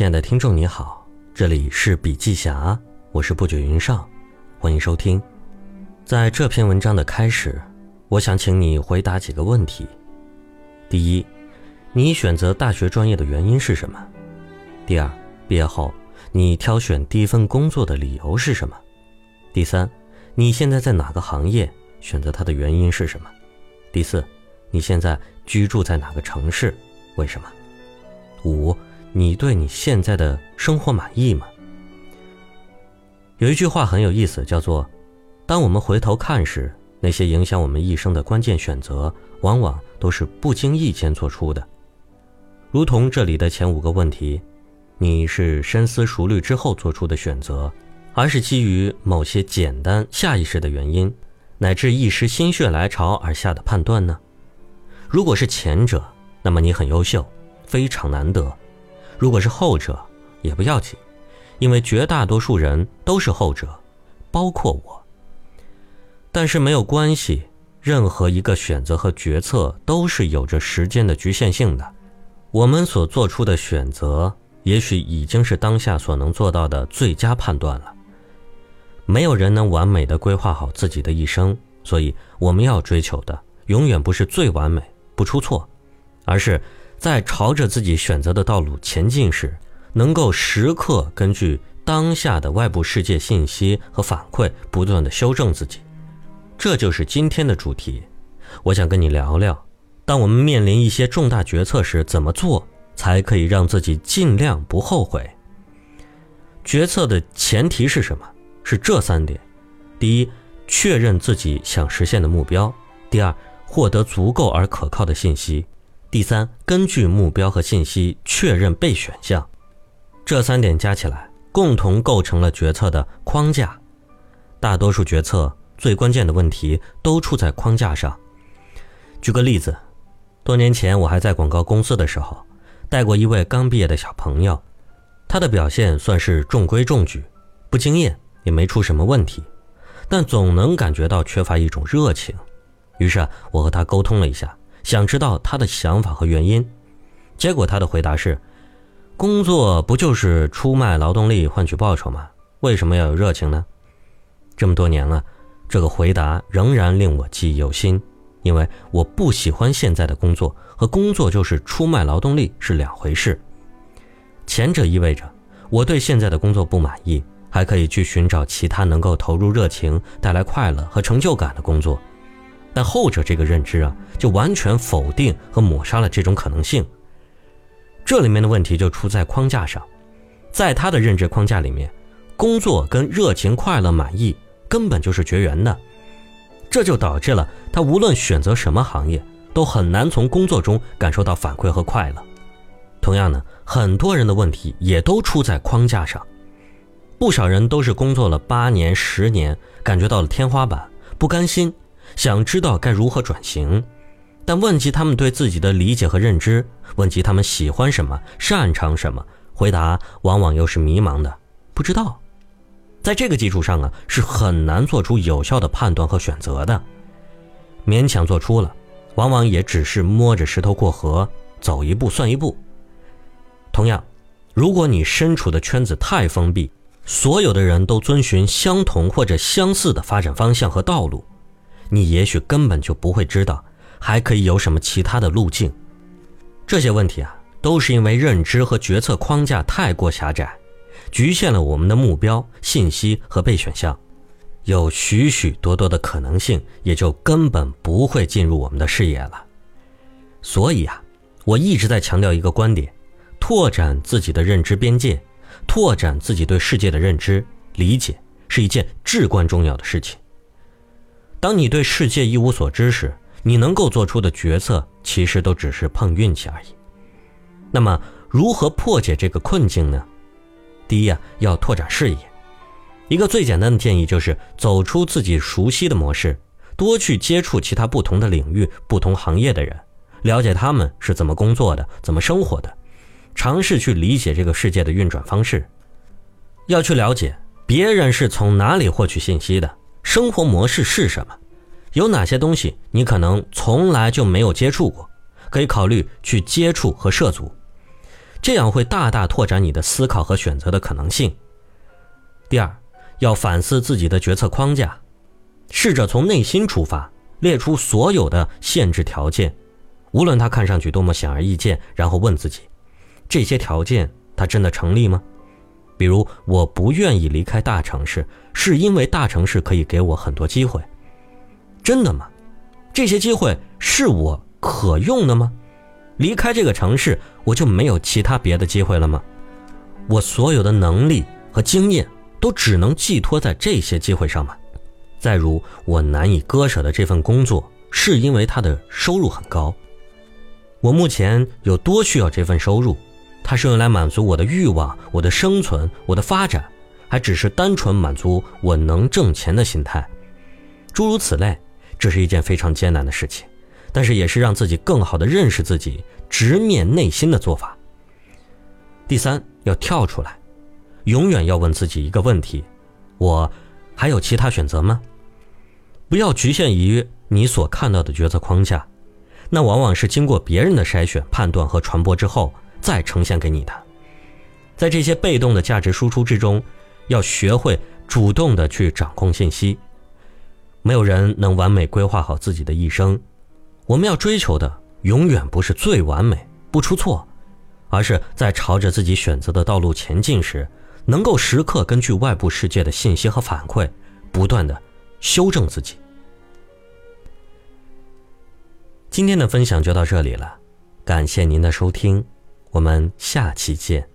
亲爱的听众你好，这里是笔记侠，我是不觉云上，欢迎收听。在这篇文章的开始，我想请你回答几个问题：第一，你选择大学专业的原因是什么？第二，毕业后你挑选第一份工作的理由是什么？第三，你现在在哪个行业？选择它的原因是什么？第四，你现在居住在哪个城市？为什么？五。你对你现在的生活满意吗？有一句话很有意思，叫做：“当我们回头看时，那些影响我们一生的关键选择，往往都是不经意间做出的。”如同这里的前五个问题，你是深思熟虑之后做出的选择，还是基于某些简单下意识的原因，乃至一时心血来潮而下的判断呢？如果是前者，那么你很优秀，非常难得。如果是后者，也不要紧，因为绝大多数人都是后者，包括我。但是没有关系，任何一个选择和决策都是有着时间的局限性的。我们所做出的选择，也许已经是当下所能做到的最佳判断了。没有人能完美的规划好自己的一生，所以我们要追求的，永远不是最完美不出错，而是。在朝着自己选择的道路前进时，能够时刻根据当下的外部世界信息和反馈，不断的修正自己。这就是今天的主题。我想跟你聊聊，当我们面临一些重大决策时，怎么做才可以让自己尽量不后悔？决策的前提是什么？是这三点：第一，确认自己想实现的目标；第二，获得足够而可靠的信息。第三，根据目标和信息确认备选项，这三点加起来，共同构成了决策的框架。大多数决策最关键的问题都出在框架上。举个例子，多年前我还在广告公司的时候，带过一位刚毕业的小朋友，他的表现算是中规中矩，不惊艳，也没出什么问题，但总能感觉到缺乏一种热情。于是啊我和他沟通了一下。想知道他的想法和原因，结果他的回答是：“工作不就是出卖劳动力换取报酬吗？为什么要有热情呢？”这么多年了，这个回答仍然令我记忆犹新，因为我不喜欢现在的工作，和工作就是出卖劳动力是两回事。前者意味着我对现在的工作不满意，还可以去寻找其他能够投入热情、带来快乐和成就感的工作。但后者这个认知啊，就完全否定和抹杀了这种可能性。这里面的问题就出在框架上，在他的认知框架里面，工作跟热情、快乐、满意根本就是绝缘的，这就导致了他无论选择什么行业，都很难从工作中感受到反馈和快乐。同样呢，很多人的问题也都出在框架上，不少人都是工作了八年、十年，感觉到了天花板，不甘心。想知道该如何转型，但问及他们对自己的理解和认知，问及他们喜欢什么、擅长什么，回答往往又是迷茫的，不知道。在这个基础上啊，是很难做出有效的判断和选择的。勉强做出了，往往也只是摸着石头过河，走一步算一步。同样，如果你身处的圈子太封闭，所有的人都遵循相同或者相似的发展方向和道路。你也许根本就不会知道，还可以有什么其他的路径。这些问题啊，都是因为认知和决策框架太过狭窄，局限了我们的目标、信息和备选项，有许许多多的可能性，也就根本不会进入我们的视野了。所以啊，我一直在强调一个观点：拓展自己的认知边界，拓展自己对世界的认知理解，是一件至关重要的事情。当你对世界一无所知时，你能够做出的决策其实都只是碰运气而已。那么，如何破解这个困境呢？第一啊，要拓展视野。一个最简单的建议就是走出自己熟悉的模式，多去接触其他不同的领域、不同行业的人，了解他们是怎么工作的、怎么生活的，尝试去理解这个世界的运转方式。要去了解别人是从哪里获取信息的。生活模式是什么？有哪些东西你可能从来就没有接触过？可以考虑去接触和涉足。这样会大大拓展你的思考和选择的可能性。第二，要反思自己的决策框架，试着从内心出发，列出所有的限制条件，无论它看上去多么显而易见，然后问自己：这些条件它真的成立吗？比如，我不愿意离开大城市，是因为大城市可以给我很多机会，真的吗？这些机会是我可用的吗？离开这个城市，我就没有其他别的机会了吗？我所有的能力和经验都只能寄托在这些机会上吗？再如，我难以割舍的这份工作，是因为它的收入很高。我目前有多需要这份收入？它是用来满足我的欲望、我的生存、我的发展，还只是单纯满足我能挣钱的心态？诸如此类，这是一件非常艰难的事情。但是也是让自己更好的认识自己、直面内心的做法。第三，要跳出来，永远要问自己一个问题：我还有其他选择吗？不要局限于你所看到的决策框架，那往往是经过别人的筛选、判断和传播之后再呈现给你的。在这些被动的价值输出之中，要学会主动的去掌控信息。没有人能完美规划好自己的一生。我们要追求的永远不是最完美不出错，而是在朝着自己选择的道路前进时，能够时刻根据外部世界的信息和反馈，不断的修正自己。今天的分享就到这里了，感谢您的收听，我们下期见。